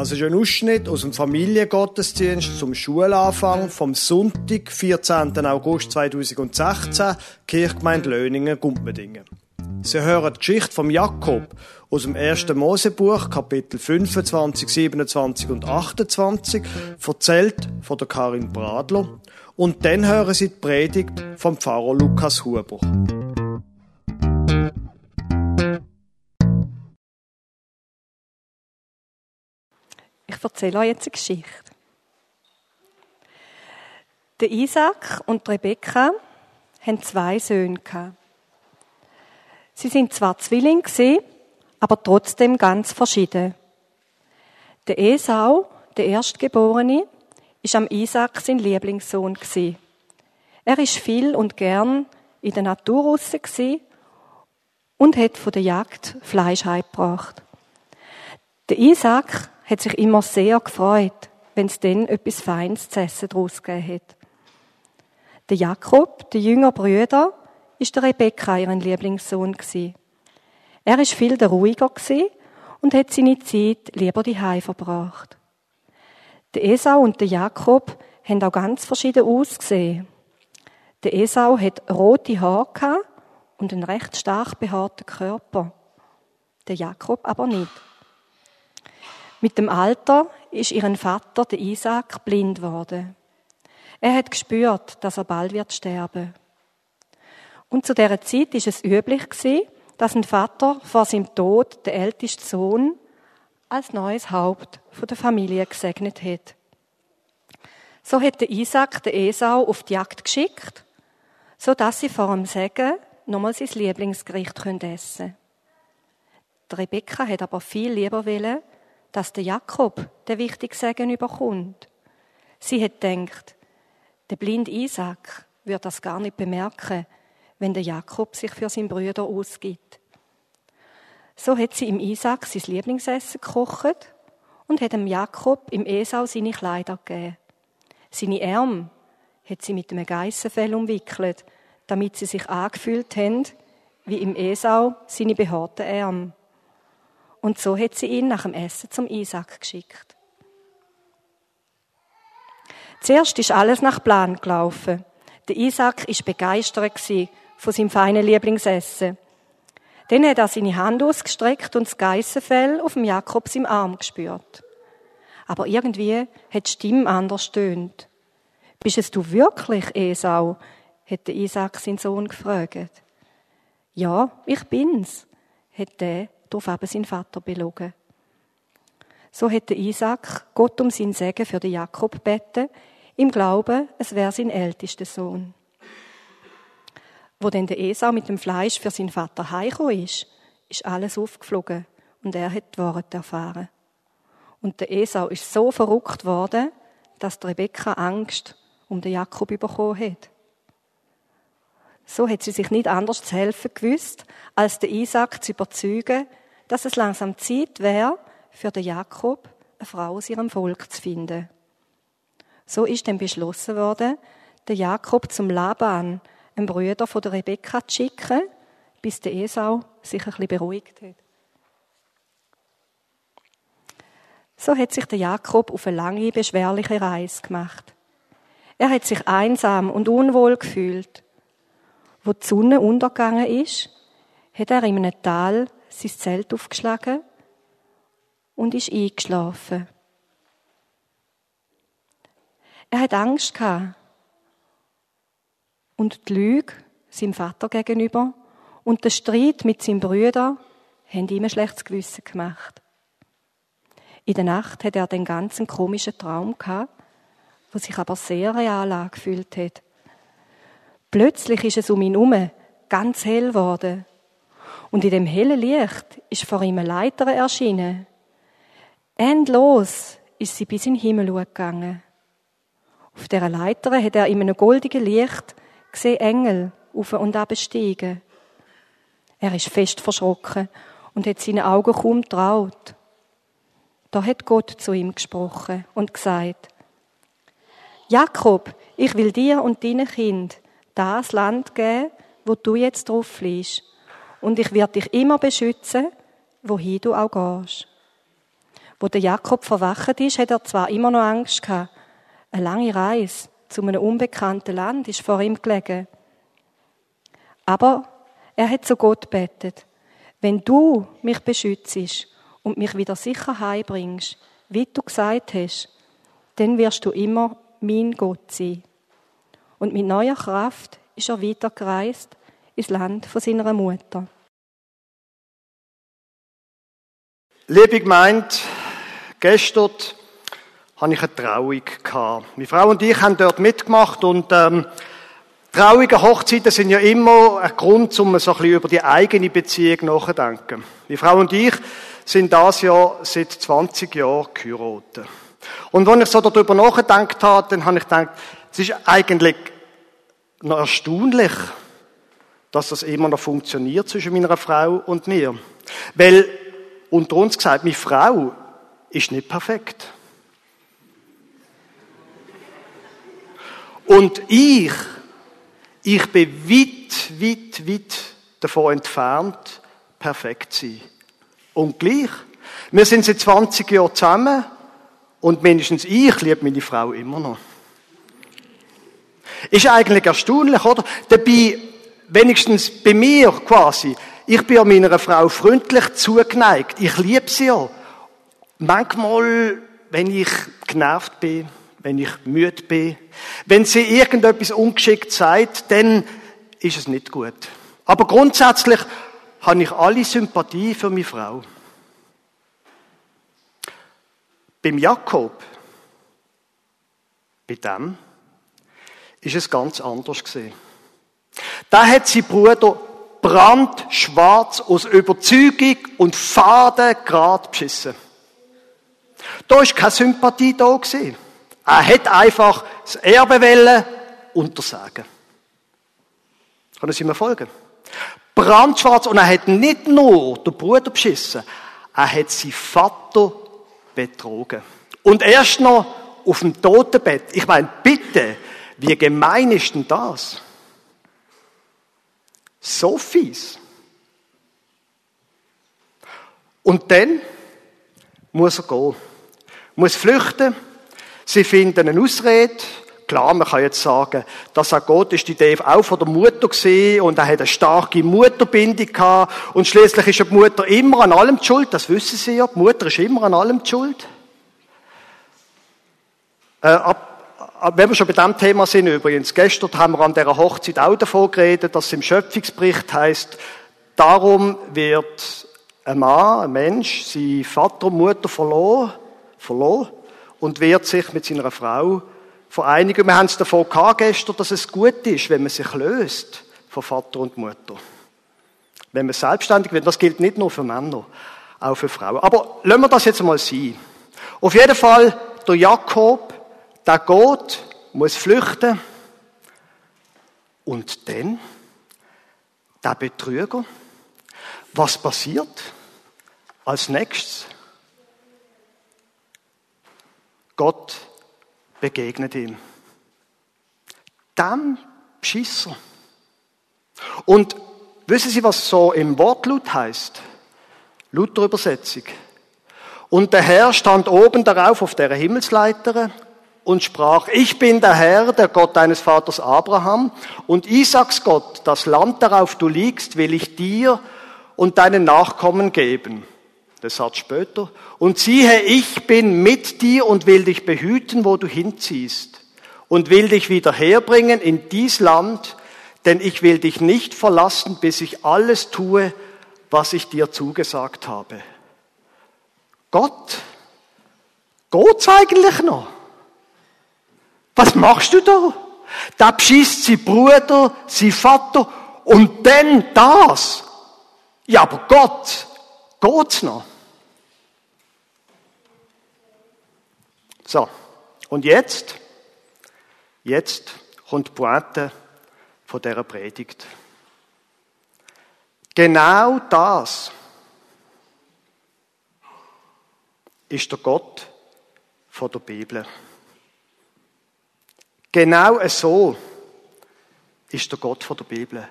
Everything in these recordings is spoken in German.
Das ist ein Ausschnitt aus dem Familiengottesdienst zum Schulanfang vom Sonntag, 14. August 2016, Kirchgemeinde Löningen, Gumpendingen. Sie hören die Geschichte vom Jakob aus dem 1. Mosebuch, Kapitel 25, 27 und 28, erzählt von der Karin Bradler. Und dann hören Sie die Predigt vom Pfarrer Lukas Huber. Ich erzähle euch jetzt eine Geschichte. Der Isaac und Rebekka haben zwei Söhne Sie sind zwar Zwillinge, aber trotzdem ganz verschieden. Der Esau, der Erstgeborene, ist am Isaac sein Lieblingssohn Er ist viel und gern in der Natur raus und hat von der Jagd Fleisch heimgebracht. Der Isaac hat sich immer sehr gefreut, wenn es dann etwas Feines zu essen daraus gegeben hat. Der Jakob, der jüngere Brüder, ist der Rebekka ihren Lieblingssohn gewesen. Er ist viel der ruhiger und hat seine Zeit lieber die verbracht. Der Esau und der Jakob haben auch ganz verschieden ausgesehen. Der Esau hat rote Haare und einen recht stark behaarten Körper. Der Jakob aber nicht. Mit dem Alter ist ihren Vater, der Isaac, blind worden. Er hat gespürt, dass er bald wird sterben. Und zu der Zeit ist es üblich gewesen, dass ein Vater vor seinem Tod den ältesten Sohn als neues Haupt der Familie gesegnet hat. So hat der Isaac den Esau auf die Jagd geschickt, so dass sie vor dem Segen nochmal sein Lieblingsgericht essen können. Rebecca hat aber viel lieber wollen, dass der Jakob den wichtigen Segen überkommt. Sie hat gedacht, der blinde Isaac wird das gar nicht bemerken, wenn der Jakob sich für seinen Brüder ausgibt. So hat sie im Isaac sein Lieblingsessen gekocht und hat dem Jakob im Esau seine Kleider gegeben. Seine Arme hat sie mit einem Geissenfell umwickelt, damit sie sich angefühlt haben, wie im Esau seine behaarten Arme. Und so hat sie ihn nach dem Essen zum Isaac geschickt. Zuerst ist alles nach Plan gelaufen. Der Isaac ist begeistert von seinem feinen Lieblingsessen. Dann hat er seine Hand ausgestreckt und das Geissenfell auf dem Jakobs im Arm gespürt. Aber irgendwie hat die Stimme anders stöhnt. Bist es du wirklich, Esau? hat der Isaac seinen Sohn gefragt. Ja, ich bin's, hat der darauf eben sein Vater belogen. So hat der Isaac Gott um sein Segen für den Jakob beten, im Glauben, es wäre sein ältester Sohn. Wo denn der Esau mit dem Fleisch für seinen Vater heimgekommen ist, ist alles aufgeflogen und er hat die Wahrheit erfahren. Und der Esau ist so verrückt worden, dass die Rebekka Angst um den Jakob bekommen hat. So hat sie sich nicht anders zu helfen gewusst, als den Isaac zu überzeugen, dass es langsam Zeit wäre, für den Jakob eine Frau aus ihrem Volk zu finden. So ist dann beschlossen worden, den Jakob zum Laban, einem Brüder von der Rebekka, zu schicken, bis der Esau sich ein bisschen beruhigt hat. So hat sich der Jakob auf eine lange, beschwerliche Reise gemacht. Er hat sich einsam und unwohl gefühlt. Wo die Sonne untergegangen ist, hat er in einem Tal sein Zelt aufgeschlagen und ist eingeschlafen. Er hat Angst gehabt. Und die Lüge seinem Vater gegenüber und der Streit mit seinem Brüder haben ihm ein schlechtes Gewissen gemacht. In der Nacht hat er den ganzen komischen Traum gehabt, wo sich aber sehr real angefühlt hat. Plötzlich ist es um ihn herum ganz hell geworden und in dem hellen Licht ist vor ihm eine Leiter erschienen. Endlos ist sie bis in den Himmel gegangen. Auf dieser Leiter hat er in einem goldigen Licht gesehen Engel auf und ab steigen. Er ist fest verschrocken und hat seine Augen kaum traut. Da hat Gott zu ihm gesprochen und gesagt, Jakob, ich will dir und deinen Kind das Land geben, wo du jetzt drauf fliehst und ich werde dich immer beschützen, wohin du auch gehst. Wo der Jakob verwacht ist, hat er zwar immer noch Angst gehabt. Eine lange Reise zu einem unbekannten Land ist vor ihm gelegen. Aber er hat zu Gott betet. Wenn du mich beschützt und mich wieder sicher heimbringst, wie du gesagt hast, dann wirst du immer mein Gott sein. Und mit neuer Kraft ist er weitergereist ins Land von seiner Mutter. Liebe gemeint, gestern hatte ich eine Trauung. Meine Frau und ich haben dort mitgemacht und ähm, Traurige Hochzeiten sind ja immer ein Grund, um so ein bisschen über die eigene Beziehung nachzudenken. Meine Frau und ich sind das Jahr seit 20 Jahren geheiratet. Und wenn ich so darüber nachgedacht habe, dann habe ich gedacht, es ist eigentlich noch erstaunlich, dass das immer noch funktioniert zwischen meiner Frau und mir. Weil, unter uns gesagt, meine Frau ist nicht perfekt. Und ich, ich bin weit, weit, weit davon entfernt, perfekt zu sein. Und gleich, wir sind seit 20 Jahren zusammen und mindestens ich liebe meine Frau immer noch. Ist eigentlich erstaunlich, oder? Dabei, wenigstens bei mir quasi, ich bin ja meiner Frau freundlich zugeneigt. Ich liebe sie ja. Manchmal, wenn ich genervt bin, wenn ich müde bin, wenn sie irgendetwas ungeschickt sagt, dann ist es nicht gut. Aber grundsätzlich habe ich alle Sympathie für meine Frau. Beim Jakob, bei dem, ist es ganz anders gesehen. Da hat sein Bruder brandschwarz aus Überzeugung und Faden grad beschissen. Da ist keine Sympathie da gewesen. Er hat einfach das Erbe wollen untersagen. Können Sie mir folgen? Brandschwarz und er hat nicht nur den Bruder beschissen, er hat seinen Vater betrogen. Und erst noch auf dem Totenbett. Ich meine, bitte, wie gemein ist denn das? So fies. Und dann muss er gehen. Muss flüchten. Sie finden eine Ausrede. Klar, man kann jetzt sagen, dass er Gott ist die Idee auch von der Mutter gesehen und er hat eine starke Mutterbindung gehabt und schließlich ist die Mutter immer an allem schuld. Das wissen Sie ja. Die Mutter ist immer an allem schuld. Äh, ab wenn wir schon bei diesem Thema sind übrigens, gestern haben wir an dieser Hochzeit auch davon geredet, dass es im Schöpfungsbericht heißt, darum wird ein Mann, ein Mensch, sein Vater und Mutter verloren, verloren und wird sich mit seiner Frau vereinigen. Wir haben es davon gehabt gestern, dass es gut ist, wenn man sich löst von Vater und Mutter. Wenn man selbstständig wird. Das gilt nicht nur für Männer, auch für Frauen. Aber lassen wir das jetzt mal sein. Auf jeden Fall, der Jakob, der geht, muss flüchten. Und dann, der Betrüger, was passiert als nächstes? Gott begegnet ihm. Dem Schisser. Und wissen Sie, was so im Wortlaut heißt? Luther-Übersetzung. Und der Herr stand oben darauf auf der Himmelsleiter und sprach, ich bin der Herr, der Gott deines Vaters Abraham und Isaaks Gott, das Land darauf du liegst, will ich dir und deinen Nachkommen geben. Der Satz später. Und siehe, ich bin mit dir und will dich behüten, wo du hinziehst und will dich wieder herbringen in dies Land, denn ich will dich nicht verlassen, bis ich alles tue, was ich dir zugesagt habe. Gott, Gott eigentlich noch? Was machst du da? Da beschießt sie Bruder, sie Vater und dann das. Ja, aber Gott, geht's noch? So. Und jetzt? Jetzt kommt die Pointe von dieser Predigt. Genau das ist der Gott von der Bibel. Genau so ist der Gott von der Bibel.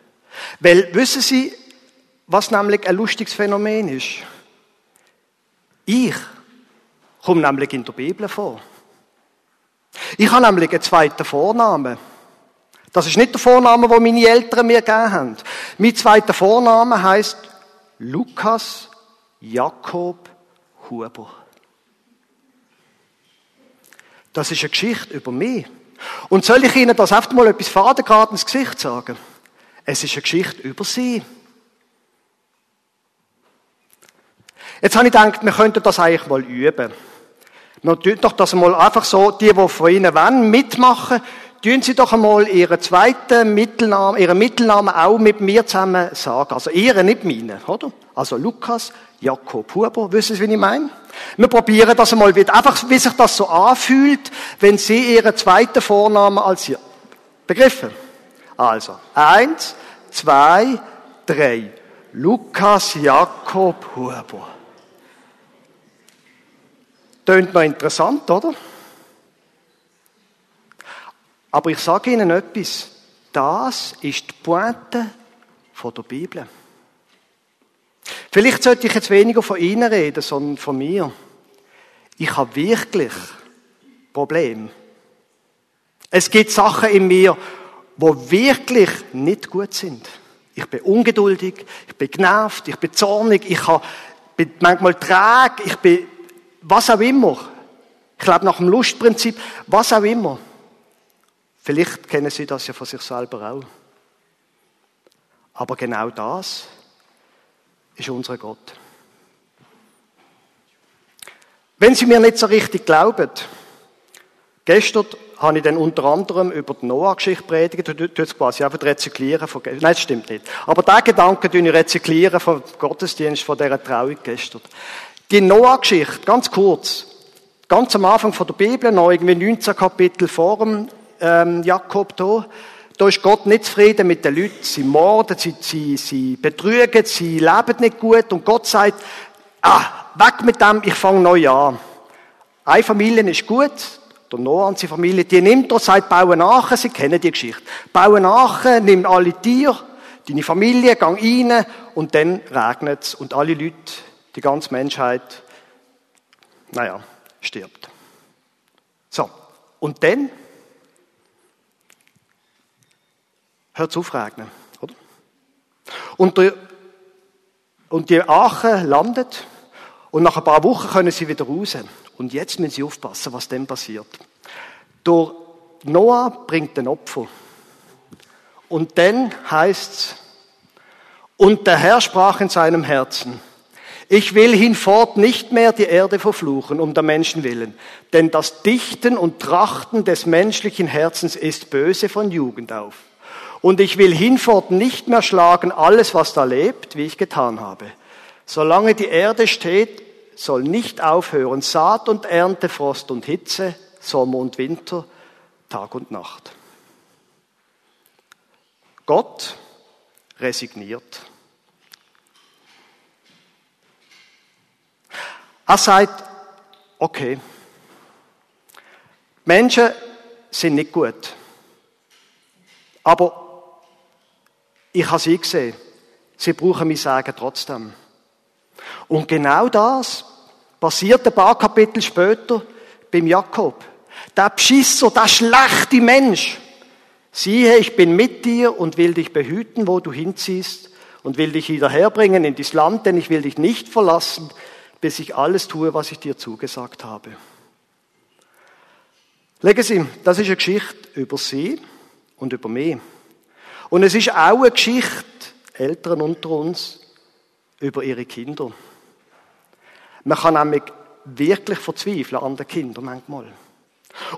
Weil, wissen Sie, was nämlich ein lustiges Phänomen ist? Ich kommt nämlich in der Bibel vor. Ich habe nämlich einen zweiten Vornamen. Das ist nicht der Vorname, den meine Eltern mir gegeben haben. Mein zweiter Vorname heißt Lukas Jakob Huber. Das ist eine Geschichte über mich. Und soll ich Ihnen das einfach mal etwas fadengrad ins Gesicht sagen? Es ist eine Geschichte über Sie. Jetzt habe ich gedacht, wir könnten das eigentlich mal üben. Wir tun doch das mal einfach so, die, die von Ihnen wollen, mitmachen, tun Sie doch einmal Ihren zweiten Mittelnamen, Ihren Mittelnamen auch mit mir zusammen sagen. Also Ihren, nicht meinen, oder? Also Lukas, Jakob Huber, wissen Sie, wie ich meine? Wir probieren das einmal wieder. Einfach, wie sich das so anfühlt, wenn Sie Ihren zweiten Vornamen als Ihr, begriffen? Also, eins, zwei, drei. Lukas Jakob Huber. Tönt noch interessant, oder? Aber ich sage Ihnen etwas. Das ist die Pointe der Bibel. Vielleicht sollte ich jetzt weniger von Ihnen reden, sondern von mir. Ich habe wirklich Probleme. Es gibt Sachen in mir, wo wirklich nicht gut sind. Ich bin ungeduldig, ich bin genervt, ich bin zornig, ich bin manchmal träge, ich bin was auch immer. Ich glaube nach dem Lustprinzip, was auch immer. Vielleicht kennen Sie das ja von sich selber auch. Aber genau das ist unser Gott. Wenn Sie mir nicht so richtig glauben, gestern habe ich dann unter anderem über die Noah-Geschichte predigt. Du tust quasi einfach rezyklieren von Nein, das stimmt nicht. Aber diesen Gedanken tue ich rezyklieren vom Gottesdienst von dieser Trauung gestern. Die Noah-Geschichte, ganz kurz. Ganz am Anfang von der Bibel, noch irgendwie 19 Kapitel vor dem ähm, Jakob da. Da ist Gott nicht zufrieden mit den Leuten. Sie morden, sie, sie, sie betrügen, sie leben nicht gut. Und Gott sagt, ah, weg mit dem, ich fange neu an. Eine Familie ist gut, der Noah und seine Familie, die nimmt er, sagt, bauen nach, sie kennen die Geschichte. Bauen nach, nimm alle Tiere, deine Familie, gang rein, und dann regnet es, und alle Leute, die ganze Menschheit, naja, stirbt. So. Und dann hört es auf regnen, oder? Und, der, und die Arche landet und nach ein paar Wochen können sie wieder raus. Und jetzt müssen sie aufpassen, was dann passiert. Der Noah bringt ein Opfer. Und dann heißt's, und der Herr sprach in seinem Herzen, ich will hinfort nicht mehr die Erde verfluchen, um der Menschen willen, denn das Dichten und Trachten des menschlichen Herzens ist böse von Jugend auf. Und ich will hinfort nicht mehr schlagen alles, was da lebt, wie ich getan habe. Solange die Erde steht, soll nicht aufhören Saat und Ernte, Frost und Hitze, Sommer und Winter, Tag und Nacht. Gott resigniert. Er sagt, okay, Menschen sind nicht gut. Aber ich habe sie gesehen. Sie brauchen mich sagen trotzdem. Und genau das passiert ein paar Kapitel später beim Jakob. Der Beschisser, der schlechte Mensch. Siehe, ich bin mit dir und will dich behüten, wo du hinziehst und will dich wieder herbringen in dieses Land, denn ich will dich nicht verlassen, bis ich alles tue, was ich dir zugesagt habe. Legen Sie, das ist eine Geschichte über Sie und über mich. Und es ist auch eine Geschichte, Eltern unter uns, über ihre Kinder. Man kann nämlich wirklich verzweifeln an den Kindern manchmal.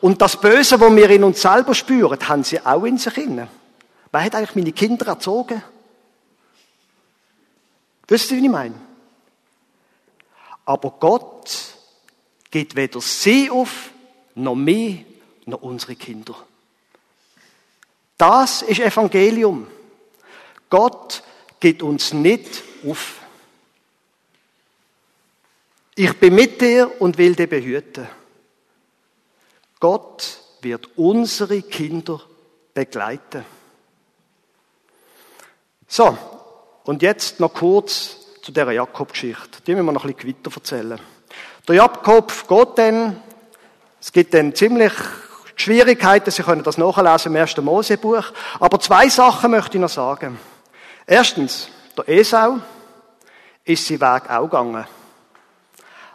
Und das Böse, was wir in uns selber spüren, haben sie auch in sich inne. Wer hat eigentlich meine Kinder erzogen? Wisst ihr, wie ich meine? Aber Gott geht weder sie auf, noch mehr, noch unsere Kinder. Das ist Evangelium. Gott geht uns nicht auf. Ich bin mit dir und will dich behüten. Gott wird unsere Kinder begleiten. So, und jetzt noch kurz zu der Jakob-Geschichte. Die müssen wir noch ein bisschen weiter erzählen. Der Jakob geht dann, es gibt dann ziemlich Schwierigkeiten, Sie können das nachlesen im ersten Mosebuch. Aber zwei Sachen möchte ich noch sagen. Erstens, der Esau ist sein Weg auch gegangen.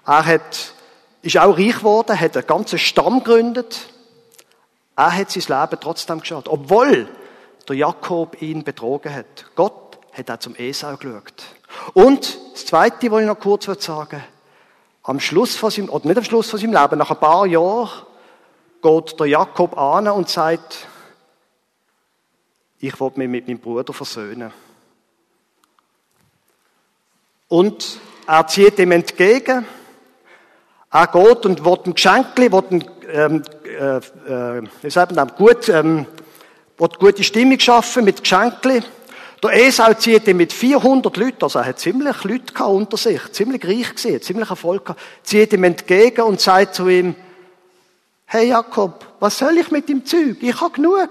Er hat, ist auch reich geworden, hat einen ganzen Stamm gegründet. Er hat sein Leben trotzdem geschaut. Obwohl der Jakob ihn betrogen hat. Gott hat auch zum Esau geschaut. Und das Zweite, was ich noch kurz sagen am Schluss von seinem, oder nicht am Schluss von seinem Leben, nach ein paar Jahren, geht der Jakob an und sagt, ich will mich mit meinem Bruder versöhnen. Und er zieht ihm entgegen. Er geht und will ein Geschenk, will ein, ähm, äh, äh, gut, ähm, will gute Stimmung schaffen mit Geschenken. Der Esau zieht ihn mit 400 Leuten, also er hat ziemlich Leute unter sich, ziemlich reich gesehen, ziemlich Erfolg gehabt, zieht ihm entgegen und sagt zu ihm, hey Jakob, was soll ich mit dem Zeug? Ich habe genug.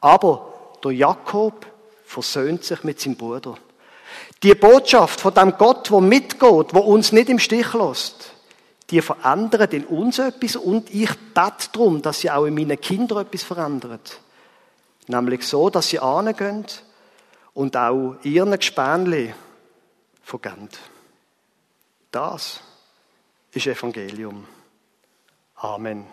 Aber der Jakob versöhnt sich mit seinem Bruder. Die Botschaft von dem Gott, wo mitgeht, wo uns nicht im Stich lässt, die verändert in uns etwas und ich bete darum, dass sie auch in meinen Kindern etwas verändert. Nämlich so, dass sie angehen und auch ihren Gespänli vergeben. Das ist Evangelium. Amen.